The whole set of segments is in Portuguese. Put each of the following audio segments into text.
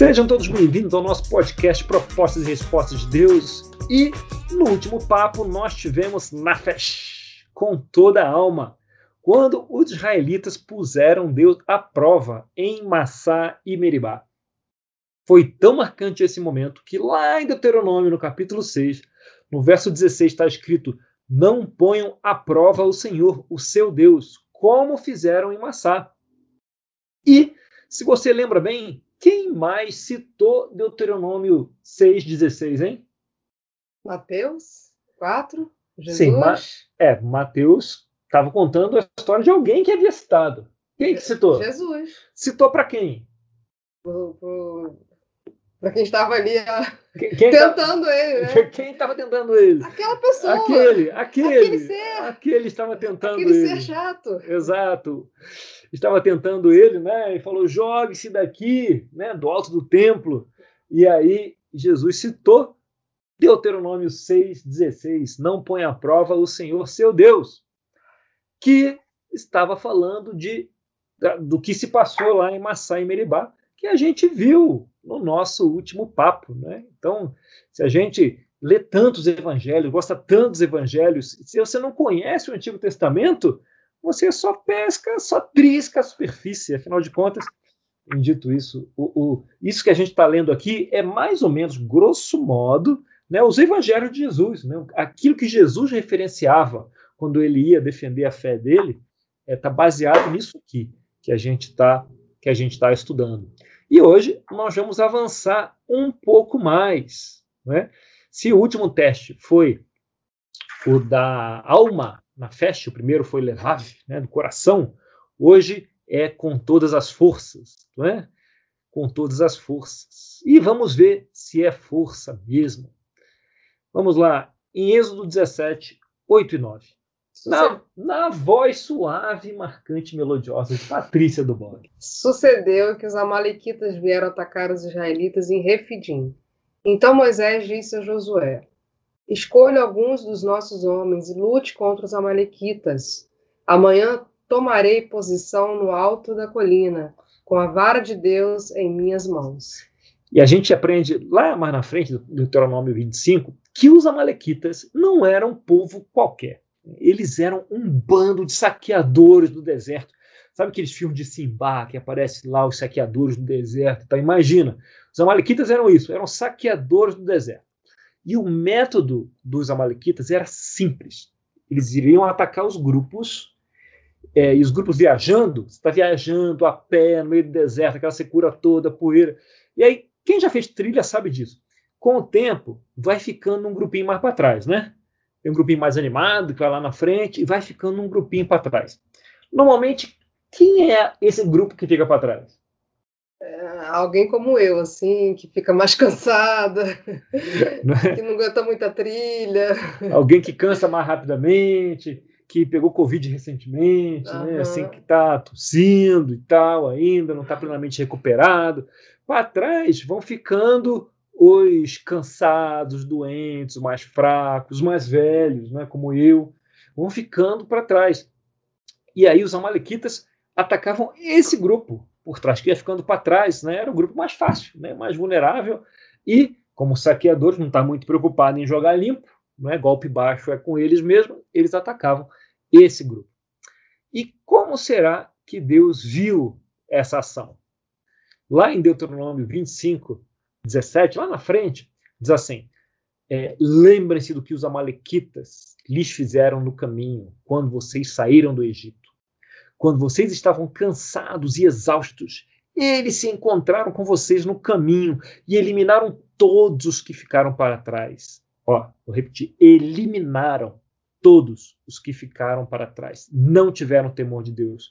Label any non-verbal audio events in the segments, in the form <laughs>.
Sejam todos bem-vindos ao nosso podcast Propostas e Respostas de Deus. E no último papo nós tivemos Nafesh, com toda a alma, quando os israelitas puseram Deus à prova em Massá e Meribá. Foi tão marcante esse momento que lá em Deuteronômio, no capítulo 6, no verso 16, está escrito: Não ponham à prova o Senhor, o seu Deus, como fizeram em Massá. E, se você lembra bem, quem mais citou Deuteronômio 6,16, hein? Mateus 4, Jesus. Sim, ma é, Mateus estava contando a história de alguém que havia citado. Quem que citou? Jesus. Citou para quem? Para quem estava ali a... quem, tá- tentando tá... ele, né? <laughs> Quem estava tentando ele? Aquela pessoa. Aquele, aquele. Aquele ser. Aquele estava tentando aquele ele. ser chato. Exato. Estava tentando ele, né? E falou: jogue-se daqui, né? Do alto do templo. E aí Jesus citou Deuteronômio 6,16: Não põe à prova o Senhor seu Deus, que estava falando de, do que se passou lá em Massá e Meribá, que a gente viu no nosso último papo. Né? Então, se a gente lê tantos evangelhos, gosta tantos evangelhos, se você não conhece o Antigo Testamento, você só pesca, só trisca a superfície. Afinal de contas, dito isso, o, o, isso que a gente está lendo aqui é mais ou menos, grosso modo, né, os evangelhos de Jesus. Né? Aquilo que Jesus referenciava quando ele ia defender a fé dele está é, tá baseado nisso aqui que a gente está que a gente está estudando. E hoje nós vamos avançar um pouco mais. Né? Se o último teste foi o da alma na festa, o primeiro foi levar né, do coração, hoje é com todas as forças, não é? Com todas as forças. E vamos ver se é força mesmo. Vamos lá, em Êxodo 17, 8 e 9. Na, na voz suave e marcante melodiosa de Patrícia do Blog. Sucedeu que os amalequitas vieram atacar os israelitas em Refidim. Então Moisés disse a Josué: Escolha alguns dos nossos homens e lute contra os amalequitas. Amanhã tomarei posição no alto da colina, com a vara de Deus em minhas mãos. E a gente aprende lá mais na frente, do Deuteronômio 25, que os amalequitas não eram um povo qualquer eles eram um bando de saqueadores do deserto. Sabe aqueles filmes de Simba que aparece lá os saqueadores do deserto? Imagina, os amalequitas eram isso, eram saqueadores do deserto. E o método dos amalequitas era simples. Eles iriam atacar os grupos, é, e os grupos viajando, você está viajando a pé no meio do deserto, aquela secura toda, poeira. E aí, quem já fez trilha sabe disso. Com o tempo, vai ficando um grupinho mais para trás, né? Tem um grupinho mais animado que vai lá na frente e vai ficando um grupinho para trás. Normalmente, quem é esse grupo que fica para trás? É, alguém como eu, assim, que fica mais <laughs> cansada, não é? que não aguenta muita trilha. Alguém que cansa mais rapidamente, que pegou Covid recentemente, uhum. né? assim, que está tossindo e tal ainda, não está plenamente recuperado. Para trás vão ficando os cansados, doentes, mais fracos, mais velhos, né, como eu, vão ficando para trás. E aí os amalequitas atacavam esse grupo por trás, que ia ficando para trás, né, era o grupo mais fácil, né, mais vulnerável, e como saqueadores não está muito preocupado em jogar limpo, não é golpe baixo é com eles mesmo, eles atacavam esse grupo. E como será que Deus viu essa ação? Lá em Deuteronômio 25, 17, lá na frente, diz assim: é, Lembrem-se do que os Amalequitas lhes fizeram no caminho, quando vocês saíram do Egito. Quando vocês estavam cansados e exaustos, eles se encontraram com vocês no caminho e eliminaram todos os que ficaram para trás. Ó, vou repetir: eliminaram todos os que ficaram para trás. Não tiveram temor de Deus.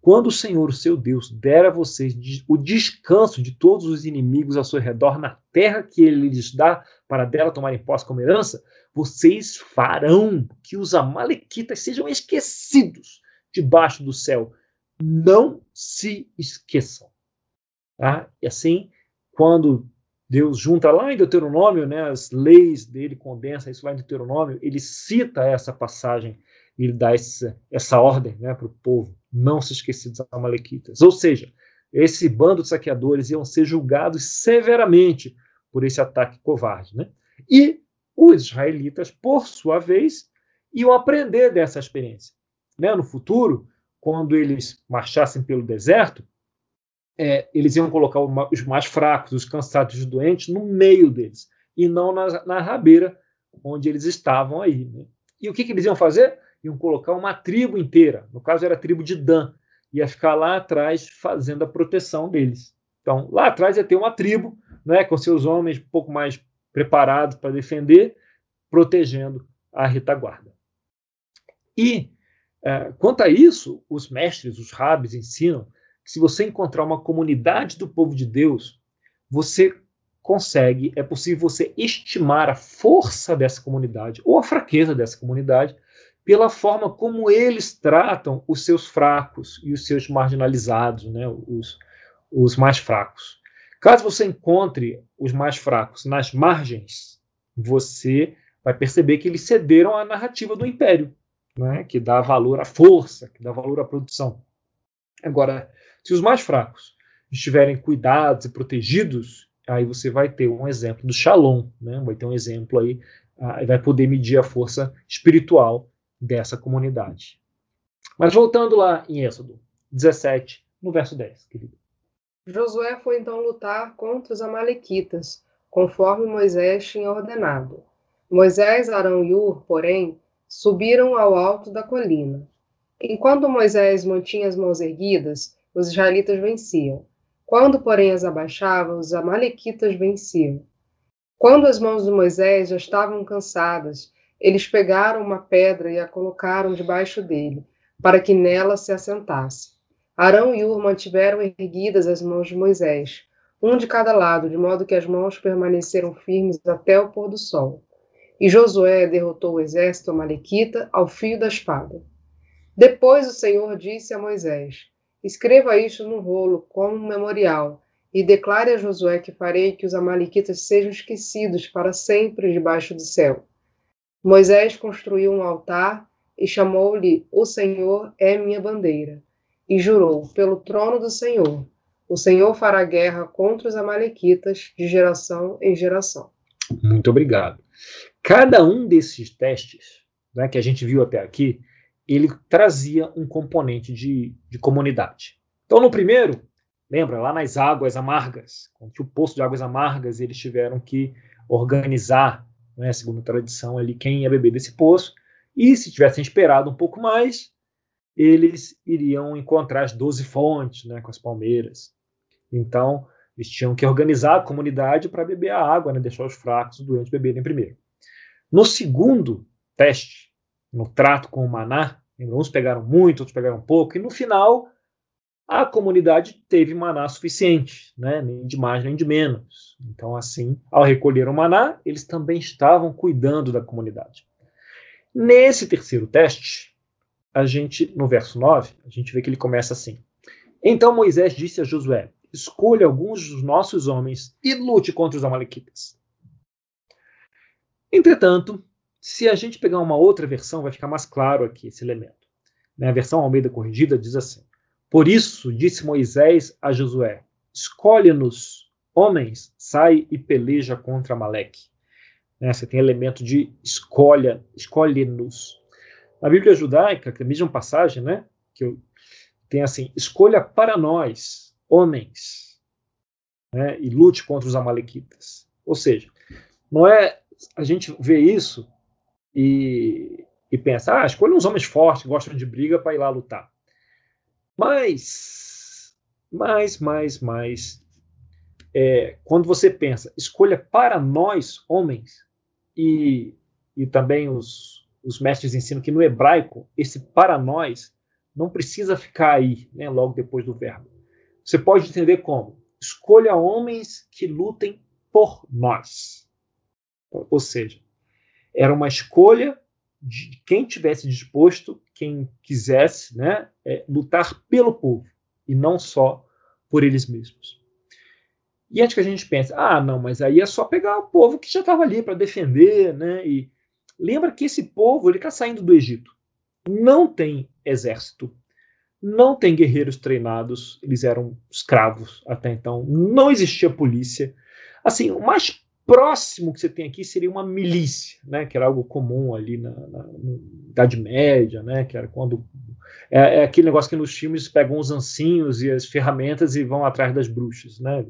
Quando o Senhor, seu Deus, der a vocês o descanso de todos os inimigos ao seu redor na terra que ele lhes dá para dela tomarem posse como herança, vocês farão que os amalequitas sejam esquecidos debaixo do céu. Não se esqueçam. Tá? E assim, quando Deus junta lá em Deuteronômio, né, as leis dele, condensa isso lá em Deuteronômio, ele cita essa passagem, ele dá essa, essa ordem né, para o povo não se esquecer dos Amalequitas. Ou seja, esse bando de saqueadores iam ser julgados severamente por esse ataque covarde. Né? E os israelitas, por sua vez, iam aprender dessa experiência. Né? No futuro, quando eles marchassem pelo deserto, é, eles iam colocar os mais fracos, os cansados os doentes no meio deles, e não na, na rabeira onde eles estavam aí. Né? E o que, que eles iam fazer? Iam colocar uma tribo inteira, no caso era a tribo de Dan, ia ficar lá atrás fazendo a proteção deles. Então, lá atrás ia ter uma tribo, né, com seus homens um pouco mais preparados para defender, protegendo a retaguarda. E, é, quanto a isso, os mestres, os rabis ensinam que se você encontrar uma comunidade do povo de Deus, você consegue, é possível você estimar a força dessa comunidade ou a fraqueza dessa comunidade pela forma como eles tratam os seus fracos e os seus marginalizados, né, os, os mais fracos. Caso você encontre os mais fracos nas margens, você vai perceber que eles cederam à narrativa do império, né, que dá valor à força, que dá valor à produção. Agora, se os mais fracos estiverem cuidados e protegidos, aí você vai ter um exemplo do Shalom, né, vai ter um exemplo aí, uh, vai poder medir a força espiritual dessa comunidade. Mas voltando lá em Êxodo 17, no verso 10, querido. Josué foi então lutar contra os Amalequitas, conforme Moisés tinha ordenado. Moisés, Arão e Ur, porém, subiram ao alto da colina. Enquanto Moisés mantinha as mãos erguidas, os israelitas venciam. Quando, porém, as abaixava, os amalequitas venciam. Quando as mãos de Moisés já estavam cansadas eles pegaram uma pedra e a colocaram debaixo dele, para que nela se assentasse. Arão e Ur mantiveram erguidas as mãos de Moisés, um de cada lado, de modo que as mãos permaneceram firmes até o pôr do sol. E Josué derrotou o exército amalequita ao fio da espada. Depois o Senhor disse a Moisés: Escreva isto no rolo como um memorial, e declare a Josué que farei que os amalequitas sejam esquecidos para sempre debaixo do céu. Moisés construiu um altar e chamou-lhe: O Senhor é minha bandeira. E jurou: Pelo trono do Senhor, o Senhor fará guerra contra os Amalequitas de geração em geração. Muito obrigado. Cada um desses testes né, que a gente viu até aqui, ele trazia um componente de, de comunidade. Então, no primeiro, lembra, lá nas águas amargas, o poço de águas amargas, eles tiveram que organizar né, segundo a tradição ali, quem ia beber desse poço. E se tivessem esperado um pouco mais, eles iriam encontrar as 12 fontes, né, com as palmeiras. Então, eles tinham que organizar a comunidade para beber a água, né, deixar os fracos, os doentes beberem primeiro. No segundo teste, no trato com o maná, uns pegaram muito, outros pegaram pouco, e no final a comunidade teve maná suficiente, né? nem de mais nem de menos. Então, assim, ao recolher o maná, eles também estavam cuidando da comunidade. Nesse terceiro teste, a gente, no verso 9, a gente vê que ele começa assim: Então Moisés disse a Josué: Escolha alguns dos nossos homens e lute contra os Amalequitas. Entretanto, se a gente pegar uma outra versão, vai ficar mais claro aqui esse elemento. Né? A versão Almeida Corrigida diz assim: por isso disse Moisés a Josué: Escolhe-nos, homens, sai e peleja contra Amaleque. Né, você tem elemento de escolha, escolhe-nos. Na Bíblia judaica, que é a mesma passagem, né, que eu, tem assim: escolha para nós, homens, né, e lute contra os amalequitas. Ou seja, não é a gente vê isso e, e pensa, ah, escolha uns homens fortes que gostam de briga para ir lá lutar. Mas, mais, mais, mais, é, quando você pensa, escolha para nós, homens, e, e também os, os mestres ensinam que no hebraico, esse para nós não precisa ficar aí, né, logo depois do verbo. Você pode entender como: escolha homens que lutem por nós. Ou seja, era uma escolha de quem tivesse disposto, quem quisesse, né, é, lutar pelo povo e não só por eles mesmos. E antes que a gente pense, ah, não, mas aí é só pegar o povo que já estava ali para defender, né? E lembra que esse povo ele está saindo do Egito, não tem exército, não tem guerreiros treinados, eles eram escravos até então, não existia polícia. Assim, o mais próximo que você tem aqui seria uma milícia, né, que era algo comum ali na, na, na Idade Média, né, que era quando é, é, aquele negócio que nos filmes pegam os ancinhos e as ferramentas e vão atrás das bruxas, né?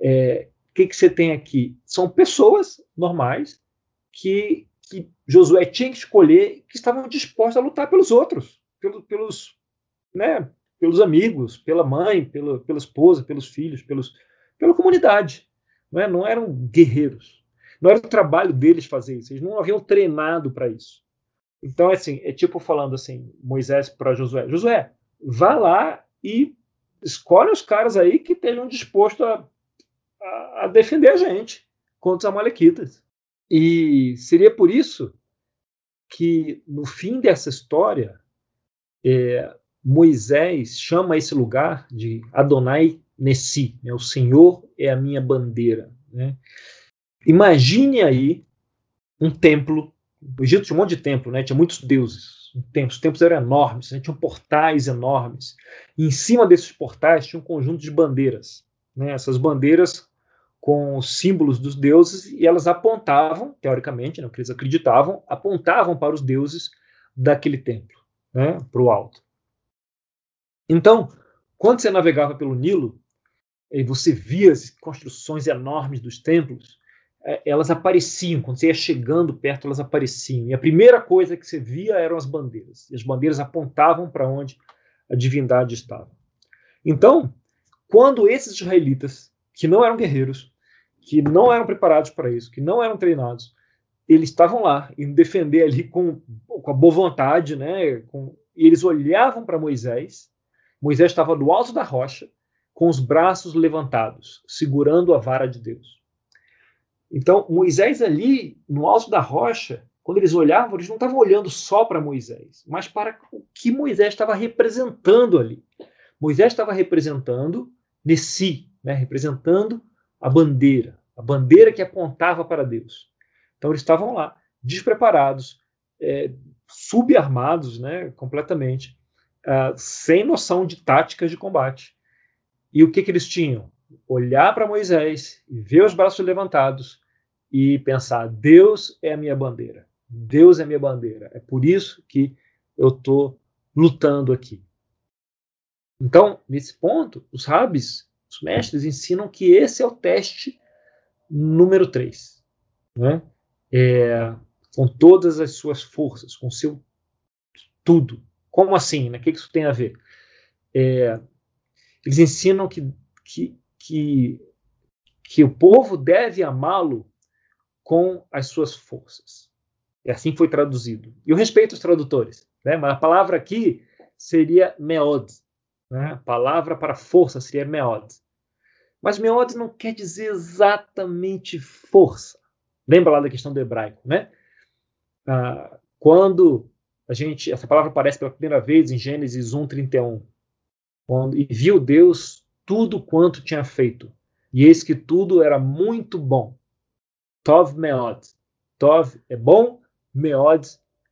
É, o que, que você tem aqui? São pessoas normais que, que Josué tinha que escolher que estavam dispostos a lutar pelos outros, pelos, pelos, né, pelos amigos, pela mãe, pela, pela esposa, pelos filhos, pelos, pela comunidade não, é? não eram guerreiros. Não era o trabalho deles fazer isso. Eles não haviam treinado para isso. Então, assim, é tipo falando assim, Moisés para Josué: Josué, vá lá e escolhe os caras aí que estejam dispostos a, a, a defender a gente contra os Amalequitas. E seria por isso que, no fim dessa história, é, Moisés chama esse lugar de Adonai Nessi, né? o Senhor é a minha bandeira. Né? Imagine aí um templo, no Egito tinha um monte de templo, né? tinha muitos deuses, os templos eram enormes, né? tinham portais enormes, e em cima desses portais tinha um conjunto de bandeiras, né? essas bandeiras com os símbolos dos deuses, e elas apontavam, teoricamente, né, o que eles acreditavam, apontavam para os deuses daquele templo, né, para o alto. Então, quando você navegava pelo Nilo, e você via as construções enormes dos templos, é, elas apareciam, quando você ia chegando perto, elas apareciam. E a primeira coisa que você via eram as bandeiras. E as bandeiras apontavam para onde a divindade estava. Então, quando esses israelitas, que não eram guerreiros, que não eram preparados para isso, que não eram treinados, eles estavam lá indo defender ali com, com a boa vontade, né? Com, e eles olhavam para Moisés. Moisés estava do alto da rocha com os braços levantados, segurando a vara de Deus. Então, Moisés ali, no alto da rocha, quando eles olhavam, eles não estavam olhando só para Moisés, mas para o que Moisés estava representando ali. Moisés estava representando Nessi, né, representando a bandeira, a bandeira que apontava para Deus. Então, eles estavam lá, despreparados, é, subarmados né, completamente, uh, sem noção de táticas de combate. E o que, que eles tinham? Olhar para Moisés e ver os braços levantados e pensar: Deus é a minha bandeira. Deus é a minha bandeira. É por isso que eu estou lutando aqui. Então, nesse ponto, os rabis, os mestres, ensinam que esse é o teste número 3. Né? É, com todas as suas forças, com seu tudo. Como assim? Né? O que isso tem a ver? É, eles ensinam que, que, que, que o povo deve amá-lo com as suas forças. E assim foi traduzido. E eu respeito os tradutores, né? mas a palavra aqui seria meod. Né? A palavra para força seria meod. Mas meod não quer dizer exatamente força. Lembra lá da questão do hebraico, né? Ah, quando a gente, essa palavra aparece pela primeira vez em Gênesis 1:31, quando, e viu Deus tudo quanto tinha feito. E eis que tudo era muito bom. Tov meod. Tov é bom, meod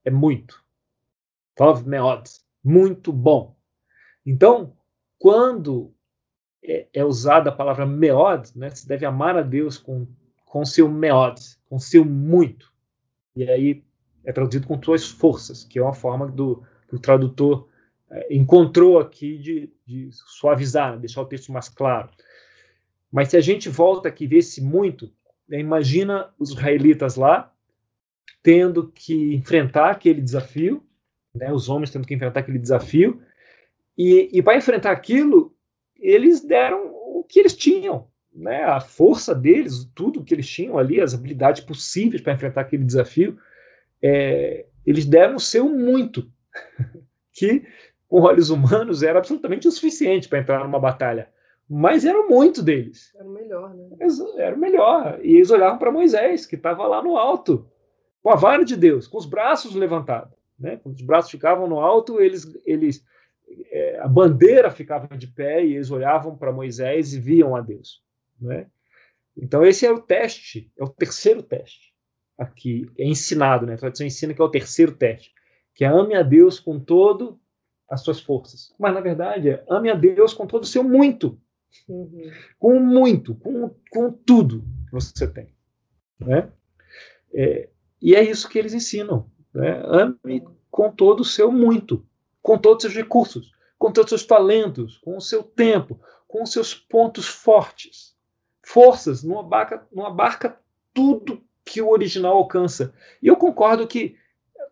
é muito. Tov meod. Muito bom. Então, quando é, é usada a palavra meod, né, se deve amar a Deus com, com seu meod, com seu muito. E aí é traduzido com suas forças, que é uma forma do, do tradutor encontrou aqui de, de suavizar, né, deixar o texto mais claro. Mas se a gente volta aqui e vê esse muito, né, imagina os israelitas lá tendo que enfrentar aquele desafio, né, os homens tendo que enfrentar aquele desafio, e, e para enfrentar aquilo, eles deram o que eles tinham, né, a força deles, tudo que eles tinham ali, as habilidades possíveis para enfrentar aquele desafio, é, eles deram o seu muito, <laughs> que com olhos humanos era absolutamente insuficiente para entrar numa batalha. Mas eram muito deles. Era o melhor, né? Era o melhor. E eles olhavam para Moisés, que estava lá no alto, com a vara de Deus, com os braços levantados. Né? Quando os braços ficavam no alto, eles, eles é, a bandeira ficava de pé e eles olhavam para Moisés e viam a Deus. Né? Então, esse é o teste, é o terceiro teste. Aqui é ensinado, né? a tradição ensina que é o terceiro teste, que é ame a Deus com todo as suas forças. Mas, na verdade, é ame a Deus com todo o seu muito. Uhum. Com muito, com, com tudo que você tem. Né? É, e é isso que eles ensinam. Né? Ame com todo o seu muito, com todos os seus recursos, com todos os seus talentos, com o seu tempo, com os seus pontos fortes. Forças não abarca, não abarca tudo que o original alcança. E eu concordo que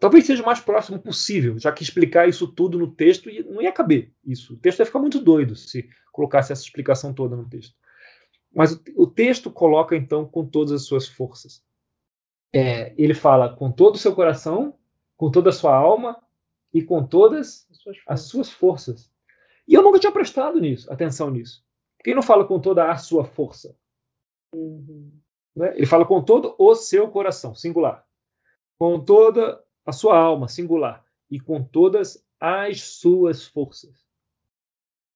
talvez seja o mais próximo possível, já que explicar isso tudo no texto não ia caber isso. O texto ia ficar muito doido se colocasse essa explicação toda no texto. Mas o, o texto coloca então com todas as suas forças. É, ele fala com todo o seu coração, com toda a sua alma e com todas as suas, as suas forças. E eu nunca tinha prestado nisso, atenção nisso. Quem não fala com toda a sua força? Uhum. Né? Ele fala com todo o seu coração, singular. Com toda a sua alma, singular, e com todas as suas forças.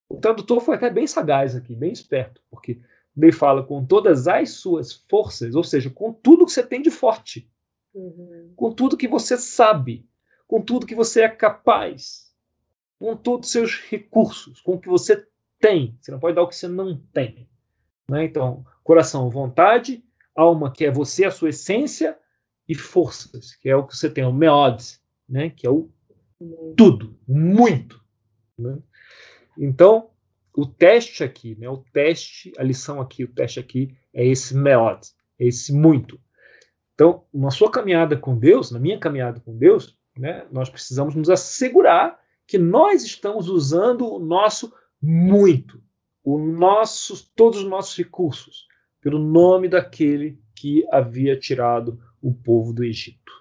O tradutor foi até bem sagaz aqui, bem esperto, porque ele fala com todas as suas forças, ou seja, com tudo que você tem de forte, uhum. com tudo que você sabe, com tudo que você é capaz, com todos os seus recursos, com o que você tem. Você não pode dar o que você não tem. Né? Então, coração, vontade, alma, que é você, a sua essência, e forças, que é o que você tem, o meodes, né? que é o tudo, muito. Né? Então, o teste aqui, né? o teste, a lição aqui, o teste aqui é esse meodes, é esse muito. Então, na sua caminhada com Deus, na minha caminhada com Deus, né, nós precisamos nos assegurar que nós estamos usando o nosso muito, o nosso, todos os nossos recursos, pelo nome daquele que havia tirado o povo do Egito,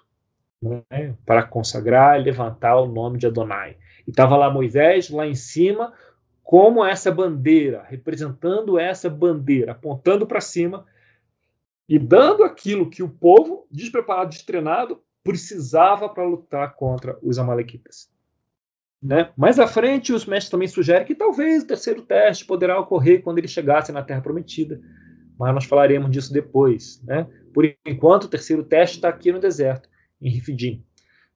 né, para consagrar e levantar o nome de Adonai. E estava lá Moisés, lá em cima, como essa bandeira, representando essa bandeira, apontando para cima e dando aquilo que o povo, despreparado, destreinado, precisava para lutar contra os Amalequitas. Né? Mais à frente, os mestres também sugerem que talvez o terceiro teste poderá ocorrer quando eles chegassem na Terra Prometida, mas nós falaremos disso depois. Né? Por enquanto, o terceiro teste está aqui no deserto, em Rifidim.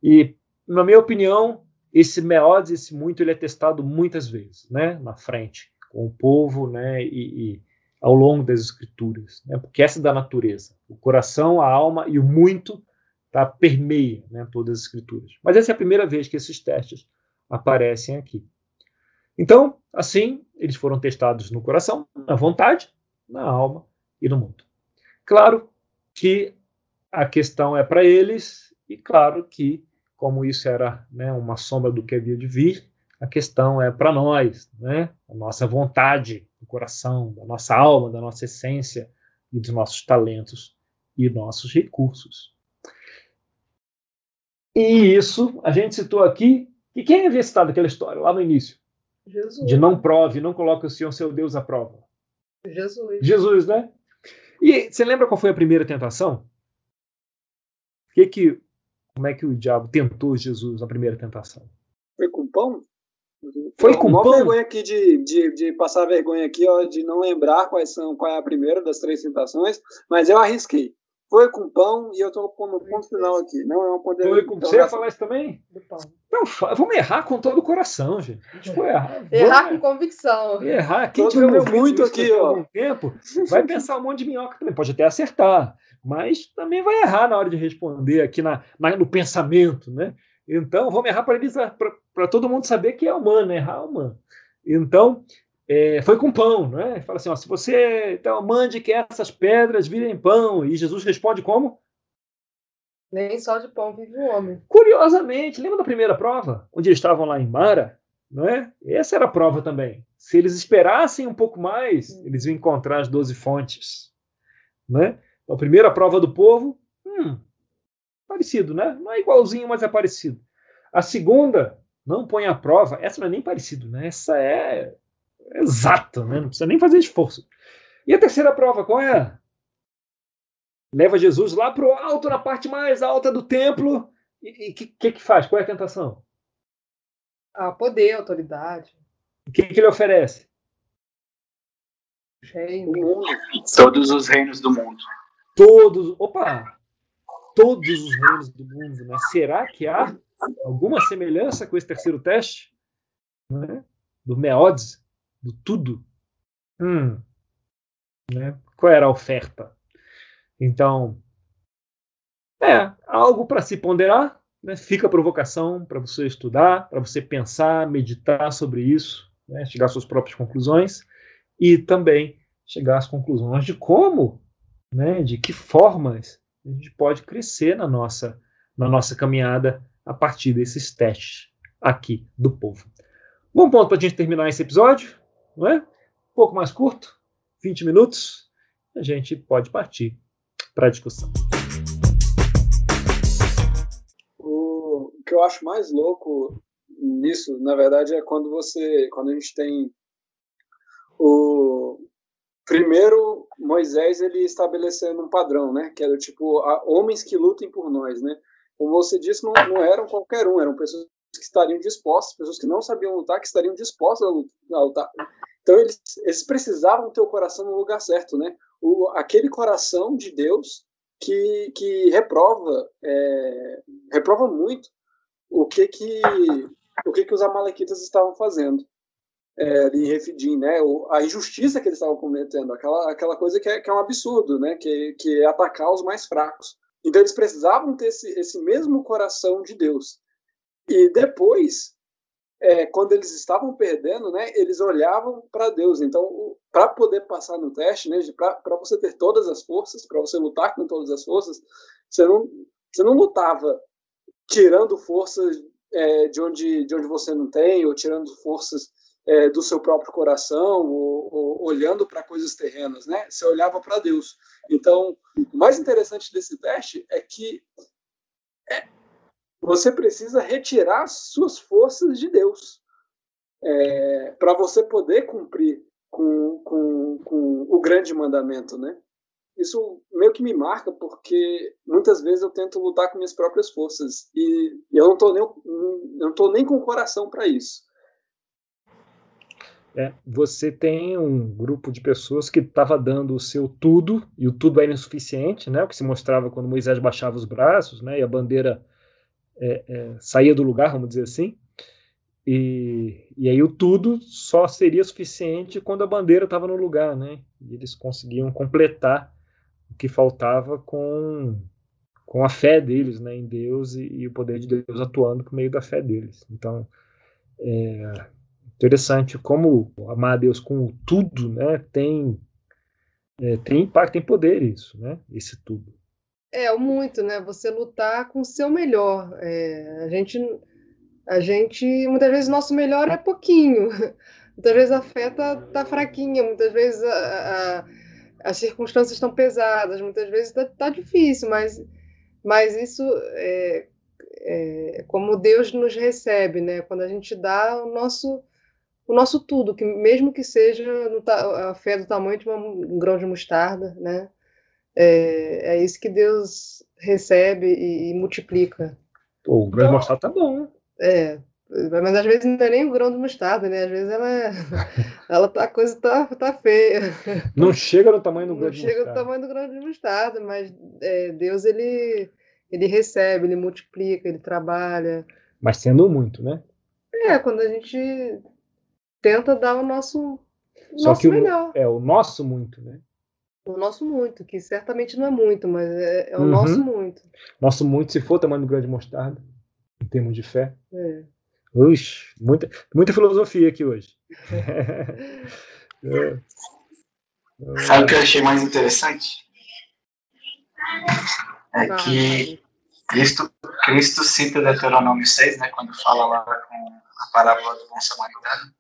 E, na minha opinião, esse meodes, esse muito, ele é testado muitas vezes, né? na frente, com o povo né? e, e ao longo das escrituras, né? porque essa é da natureza. O coração, a alma e o muito tá, permeia né? todas as escrituras. Mas essa é a primeira vez que esses testes aparecem aqui. Então, assim, eles foram testados no coração, na vontade, na alma e no mundo. Claro que a questão é para eles, e claro que, como isso era né, uma sombra do que havia de vir, a questão é para nós, né? a nossa vontade, do coração, da nossa alma, da nossa essência e dos nossos talentos e nossos recursos. E isso a gente citou aqui. E quem havia citado aquela história lá no início? Jesus. De não prove, não coloque o Senhor seu Deus à prova. Jesus. Jesus, né? E você lembra qual foi a primeira tentação? Que que, como é que o diabo tentou Jesus na primeira tentação? Foi com pão? Foi com uma pão? vergonha aqui de, de, de passar vergonha aqui, ó, de não lembrar quais são, qual é a primeira das três tentações, mas eu arrisquei. Foi com pão e eu estou pondo o ponto final aqui. Não é um poder. Foi com... Você ia falar isso também? Não, vamos errar com todo o coração, gente. Tipo, errar. Errar com convicção. Errar. Quem Todo tiver muito aqui, ó. tempo, vai pensar um monte de minhoca também. Pode até acertar, mas também vai errar na hora de responder aqui na, na no pensamento, né? Então, vamos errar para todo mundo saber que é humano, errar é humano. Então, é, foi com pão, né? Fala assim, ó, se você então mande que essas pedras virem pão, e Jesus responde como? Nem só de pão vive o homem. Curiosamente, lembra da primeira prova, onde eles estavam lá em Mara, não é? Essa era a prova também. Se eles esperassem um pouco mais, hum. eles iam encontrar as doze fontes, né? A primeira prova do povo, hum, parecido, né? Não é igualzinho, mas é parecido. A segunda, não põe à prova, essa não é nem parecido, né? Essa é exato, né? não precisa nem fazer esforço. E a terceira prova, qual é? Leva Jesus lá para o alto, na parte mais alta do templo, e o que, que, que faz? Qual é a tentação? Ah, poder, autoridade. O que, que ele oferece? Reino. Todos os reinos do mundo. Todos. Opa! Todos os reinos do mundo, né? Será que há alguma semelhança com esse terceiro teste? né? do meodes, do tudo. Hum, né? Qual era a oferta? Então, é algo para se ponderar. Né? Fica a provocação para você estudar, para você pensar, meditar sobre isso, né? chegar às suas próprias conclusões e também chegar às conclusões de como, né? de que formas a gente pode crescer na nossa, na nossa caminhada a partir desses testes aqui do povo. Bom ponto para a gente terminar esse episódio, não é? Um pouco mais curto, 20 minutos, a gente pode partir para a discussão. O que eu acho mais louco nisso, na verdade, é quando você, quando a gente tem o primeiro Moisés ele estabelecendo um padrão, né? Que era tipo homens que lutem por nós, né? Como você disse, não, não eram qualquer um, eram pessoas que estariam dispostas, pessoas que não sabiam lutar, que estariam dispostas a lutar. Então eles, eles precisavam ter o coração no lugar certo, né? O, aquele coração de Deus que, que reprova, é, reprova muito o que que o que que os amalequitas estavam fazendo é, em Refidim, né? O, a injustiça que eles estavam cometendo, aquela aquela coisa que é, que é um absurdo, né? Que, que é atacar os mais fracos. Então eles precisavam ter esse, esse mesmo coração de Deus. E depois, é, quando eles estavam perdendo, né, eles olhavam para Deus. Então, para poder passar no teste, né, para você ter todas as forças, para você lutar com todas as forças, você não, você não lutava tirando forças é, de, onde, de onde você não tem, ou tirando forças é, do seu próprio coração, ou, ou olhando para coisas terrenas, né? Você olhava para Deus. Então, o mais interessante desse teste é que é, você precisa retirar suas forças de Deus é, para você poder cumprir com, com, com o grande mandamento, né? Isso meio que me marca porque muitas vezes eu tento lutar com minhas próprias forças e, eu não estou nem não tô nem com o coração para isso. É, você tem um grupo de pessoas que estava dando o seu tudo e o tudo era insuficiente, né? O que se mostrava quando Moisés baixava os braços, né? E a bandeira é, é, saía do lugar, vamos dizer assim. E, e aí o tudo só seria suficiente quando a bandeira estava no lugar, né? E eles conseguiam completar o que faltava com, com a fé deles, né, em Deus e, e o poder de Deus atuando por meio da fé deles. Então, é interessante como amar a Deus com tudo, né, tem é, tem impacto, tem poder isso, né? Esse tudo. É, muito, né? Você lutar com o seu melhor. É, a gente, a gente, muitas vezes, nosso melhor é pouquinho. <laughs> Muitas vezes a fé tá, tá fraquinha, muitas vezes a, a, as circunstâncias estão pesadas, muitas vezes tá, tá difícil, mas, mas isso é, é como Deus nos recebe, né? Quando a gente dá o nosso o nosso tudo, que mesmo que seja no, a fé do tamanho de uma, um grão de mostarda, né? É, é isso que Deus recebe e, e multiplica. Pô, o grão de mostarda tá bom. É, mas às vezes não é nem o grão de mostarda, né? Às vezes ela, <laughs> ela tá, a coisa tá, tá feia. Não chega no tamanho do grão de mostarda. Não chega no tamanho do grão de mostarda, mas é, Deus, ele, ele recebe, ele multiplica, ele trabalha. Mas sendo muito, né? É, quando a gente tenta dar o nosso, Só nosso que melhor. O, é, o nosso muito, né? O nosso muito, que certamente não é muito, mas é, é o uhum. nosso muito. Nosso muito, se for o tamanho do grão de mostarda, em termos de fé. É. Ux, muita, muita filosofia aqui hoje. é. <laughs> Sabe o que eu achei mais interessante? É que Cristo, Cristo cita Deuteronômio 6, né, quando fala lá com a parábola do bom samaritano.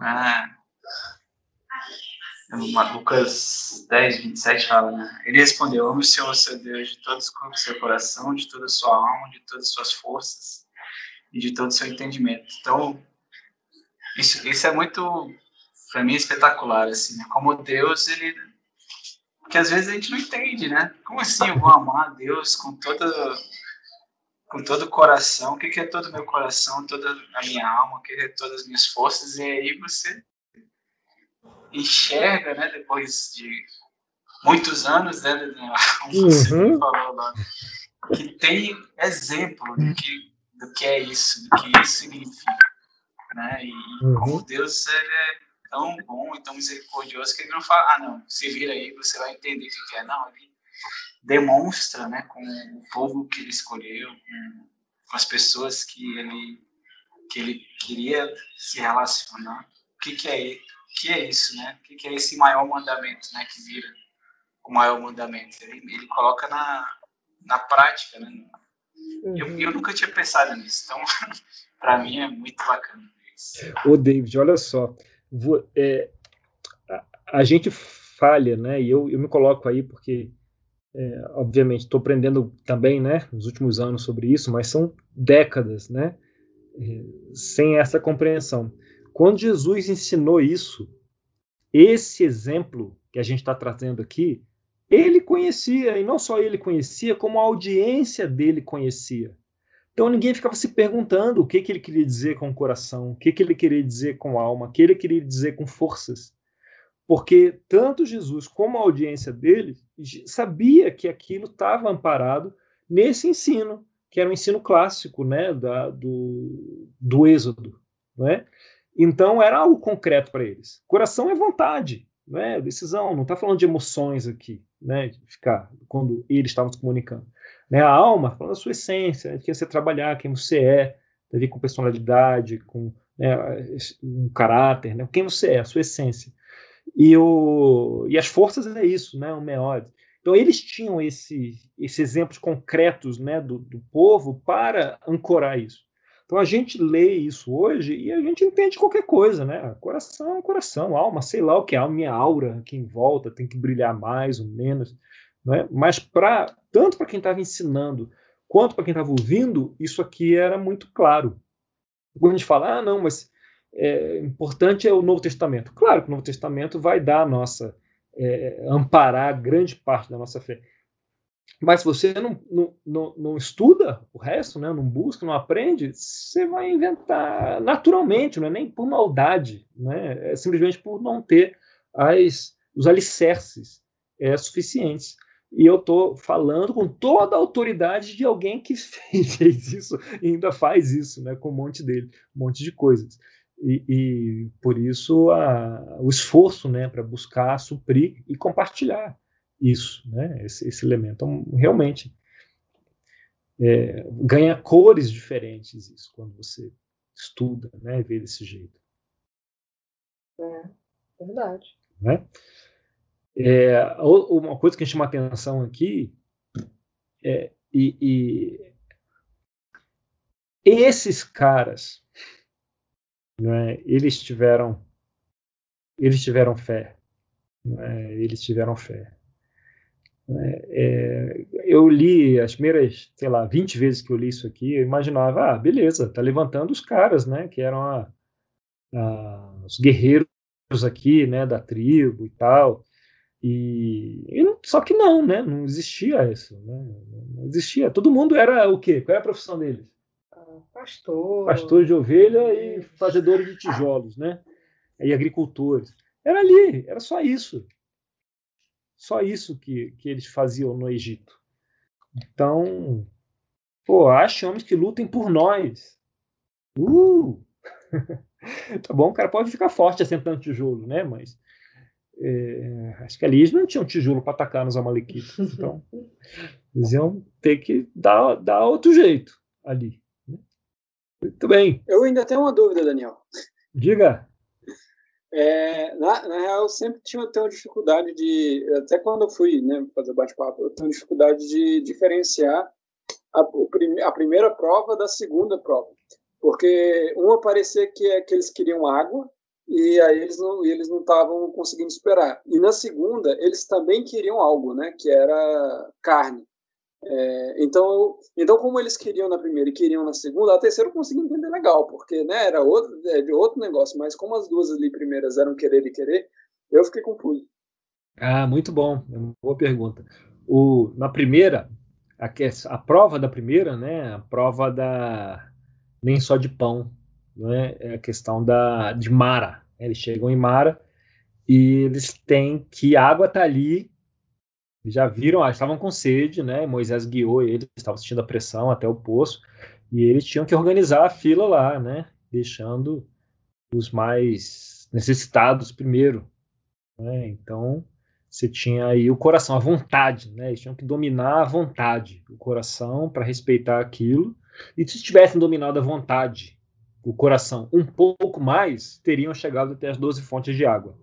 Ah, Lucas 10, 27 fala, né? Ele respondeu: Ame o Senhor, seu Deus, de todo o seu coração, de toda a sua alma, de todas as suas forças e de todo o seu entendimento. Então, isso, isso é muito, para mim, espetacular, assim, né? Como Deus, ele. Que às vezes a gente não entende, né? Como assim eu vou amar Deus com toda. Com todo o coração, o que é todo o meu coração, toda a minha alma, o que é todas as minhas forças, e aí você enxerga, né, depois de muitos anos, né, <laughs> como você uhum. falou lá, que tem exemplo do que, do que é isso, do que isso significa. né? E uhum. como Deus é tão bom e tão misericordioso que ele não fala, ah, não, se vira aí, você vai entender o que é. Não, ele demonstra, né, com o povo que ele escolheu, com, com as pessoas que ele que ele queria se relacionar. O que, que é que é isso, né? O que, é esse maior mandamento, né? Que vira o maior mandamento. Ele, ele coloca na, na prática, né? Uhum. Eu, eu nunca tinha pensado nisso, então <laughs> para mim é muito bacana. Isso. Ô, David, olha só, vou, é, a, a, gente falha, né? E eu, eu me coloco aí porque, é, obviamente, estou aprendendo também, né? Nos últimos anos sobre isso, mas são décadas, né? É, sem essa compreensão. Quando Jesus ensinou isso, esse exemplo que a gente está trazendo aqui, ele conhecia, e não só ele conhecia, como a audiência dele conhecia. Então ninguém ficava se perguntando o que, que ele queria dizer com o coração, o que, que ele queria dizer com a alma, o que ele queria dizer com forças. Porque tanto Jesus como a audiência dele sabia que aquilo estava amparado nesse ensino, que era um ensino clássico né, da, do, do Êxodo. Não é? Então era algo concreto para eles. Coração é vontade, não é decisão. Não está falando de emoções aqui, né? De ficar quando eles estavam se comunicando. Né? A alma falando da sua essência, né? de quem você trabalhar, quem você é, ver com personalidade, com né, um caráter, né? Quem você é, a sua essência. E o e as forças é isso, né? O meode. Então eles tinham esse, esses exemplos concretos, né, do, do povo para ancorar isso. Então a gente lê isso hoje e a gente entende qualquer coisa, né? Coração é coração, alma, sei lá o que é, a minha aura aqui em volta tem que brilhar mais ou menos, né? Mas para tanto para quem estava ensinando quanto para quem estava ouvindo, isso aqui era muito claro. Quando a gente fala, ah, não, mas é, importante é o Novo Testamento. Claro que o Novo Testamento vai dar a nossa, é, amparar grande parte da nossa fé. Mas se você não, não, não, não, estuda o resto, né, não busca, não aprende, você vai inventar naturalmente, não é nem por maldade, né, é simplesmente por não ter as, os alicerces é, suficientes. E eu estou falando com toda a autoridade de alguém que <laughs> fez isso e ainda faz isso, né, com um monte dele, um monte de coisas. E, e por isso a, o esforço né, para buscar suprir e compartilhar isso, né? esse, esse elemento. Então, realmente é, ganha cores diferentes isso quando você estuda, né? vê desse jeito. É, verdade. Né? É, uma coisa que chama atenção aqui é e, e esses caras, né, eles tiveram eles tiveram fé, né, eles tiveram fé. Né? É, eu li as primeiras, sei lá, 20 vezes que eu li isso aqui, eu imaginava, ah, beleza, tá levantando os caras, né, que eram a, a, os guerreiros aqui, né, da tribo e tal. E, e, só que não, né, não existia isso, né, não existia. Todo mundo era o quê? Qual é a profissão deles? Pastor. Pastor de ovelha e fazedores de tijolos, né? E agricultores. Era ali, era só isso. Só isso que, que eles faziam no Egito. Então, pô, ache homens que lutem por nós. Uh! <laughs> tá bom, o cara pode ficar forte assentando tijolo, né? Mas é, acho que ali eles não tinham tijolo para atacar nos Amalequitas. <laughs> Então, eles iam ter que dar, dar outro jeito ali. Né? Muito bem. Eu ainda tenho uma dúvida, Daniel. Diga. É, na, na, real, eu sempre tinha, tenho dificuldade de, até quando eu fui né, fazer bate-papo, eu tenho dificuldade de diferenciar a, a, primeira prova da segunda prova. Porque uma parecia que, é, que eles queriam água, e aí eles não eles não estavam conseguindo esperar. E na segunda, eles também queriam algo, né, que era carne. É, então, então, como eles queriam na primeira e queriam na segunda, a terceira eu consegui entender legal, porque né, era outro, é, de outro negócio, mas como as duas ali primeiras eram querer e querer, eu fiquei confuso. Ah, muito bom, é uma boa pergunta. O, na primeira, a, a prova da primeira, né, a prova da nem só de pão, né, é a questão da, de Mara. Eles chegam em Mara e eles têm que a água está ali já viram, ah, estavam com sede, né? Moisés guiou eles, estavam sentindo a pressão até o poço, e eles tinham que organizar a fila lá, né? Deixando os mais necessitados primeiro. Né? Então, você tinha aí o coração, a vontade, né? Eles tinham que dominar a vontade, o coração, para respeitar aquilo. E se tivessem dominado a vontade, o coração, um pouco mais, teriam chegado até as 12 fontes de água.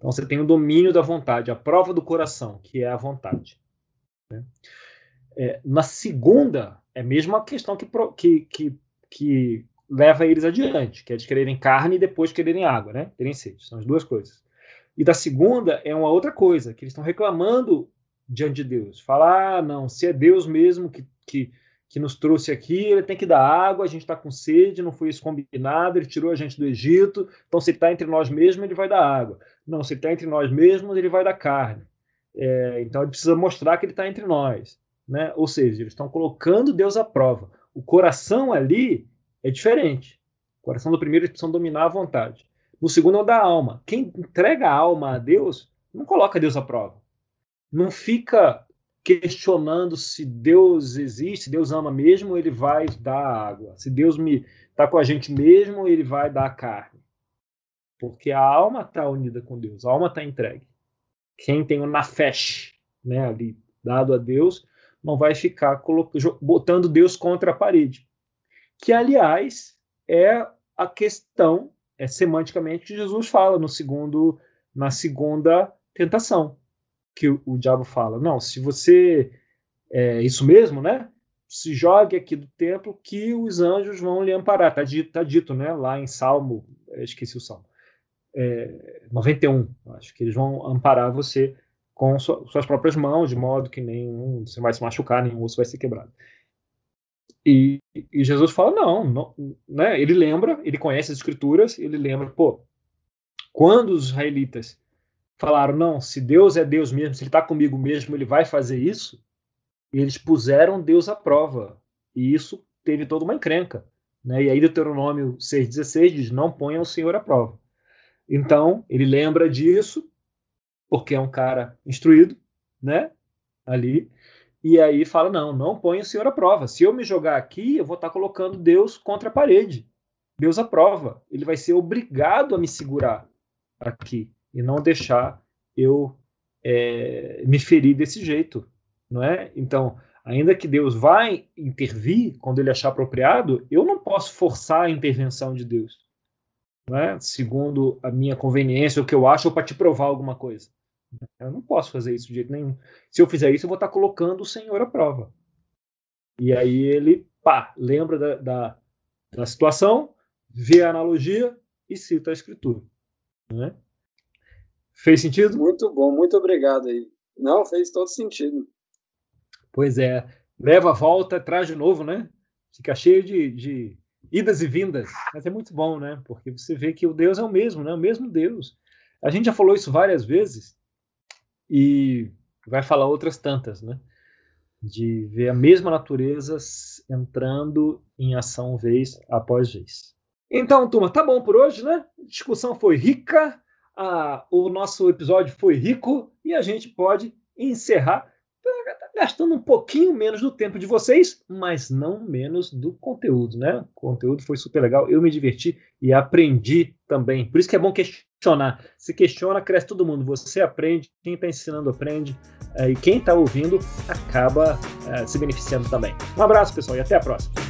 Então você tem o domínio da vontade, a prova do coração, que é a vontade. Né? É, na segunda, é a mesma questão que, que, que, que leva eles adiante, que é de quererem carne e depois quererem água, né? Terem sede. São as duas coisas. E da segunda é uma outra coisa, que eles estão reclamando diante de Deus. Falar, ah, não, se é Deus mesmo que, que, que nos trouxe aqui, ele tem que dar água, a gente está com sede, não foi isso combinado, ele tirou a gente do Egito, então se ele está entre nós mesmos, ele vai dar água. Não, se ele está entre nós mesmos, ele vai dar carne. É, então ele precisa mostrar que ele está entre nós. Né? Ou seja, eles estão colocando Deus à prova. O coração ali é diferente. O coração do primeiro eles precisam dominar a vontade. No segundo é o da alma. Quem entrega a alma a Deus não coloca Deus à prova. Não fica questionando se Deus existe, se Deus ama mesmo, ele vai dar água. Se Deus me está com a gente mesmo, ele vai dar carne. Porque a alma está unida com Deus, a alma está entregue. Quem tem o nafesh, né, ali dado a Deus, não vai ficar botando Deus contra a parede. Que, aliás, é a questão, é semanticamente, que Jesus fala no segundo, na segunda tentação que o, o diabo fala: não, se você. É isso mesmo, né? Se jogue aqui do templo que os anjos vão lhe amparar. Está dito, tá dito, né? Lá em Salmo, esqueci o Salmo, é, 91, acho que eles vão amparar você com suas próprias mãos, de modo que nenhum você vai se machucar, nenhum osso vai ser quebrado. E, e, Jesus fala: não, não, né? Ele lembra, ele conhece as escrituras, ele lembra, pô, quando os israelitas falaram: não, se Deus é Deus mesmo, se Ele está comigo mesmo, Ele vai fazer isso. E eles puseram Deus à prova. E isso teve toda uma encrenca. Né? E aí Deuteronômio 6,16 diz: não ponha o Senhor à prova. Então, ele lembra disso, porque é um cara instruído, né? Ali. E aí fala: não, não ponha o Senhor à prova. Se eu me jogar aqui, eu vou estar colocando Deus contra a parede. Deus à prova. Ele vai ser obrigado a me segurar aqui e não deixar eu é, me ferir desse jeito, não é? Então, ainda que Deus vai intervir quando ele achar apropriado, eu não posso forçar a intervenção de Deus, não é? Segundo a minha conveniência, o que eu acho, ou para te provar alguma coisa. Eu não posso fazer isso de jeito nenhum. Se eu fizer isso, eu vou estar colocando o Senhor à prova. E aí ele, pá, lembra da, da, da situação, vê a analogia e cita a escritura. Né? Fez sentido? Muito bom, muito obrigado aí. Não, fez todo sentido. Pois é. Leva, volta, traz de novo, né? Fica cheio de, de idas e vindas. Mas é muito bom, né? Porque você vê que o Deus é o mesmo, né? O mesmo Deus. A gente já falou isso várias vezes e vai falar outras tantas, né? De ver a mesma natureza entrando em ação vez após vez. Então, turma, tá bom por hoje, né? A discussão foi rica a, o nosso episódio foi rico e a gente pode encerrar gastando um pouquinho menos do tempo de vocês, mas não menos do conteúdo, né? O conteúdo foi super legal, eu me diverti e aprendi também. Por isso que é bom questionar. Se questiona, cresce todo mundo. Você aprende, quem está ensinando aprende, eh, e quem está ouvindo acaba eh, se beneficiando também. Um abraço, pessoal, e até a próxima.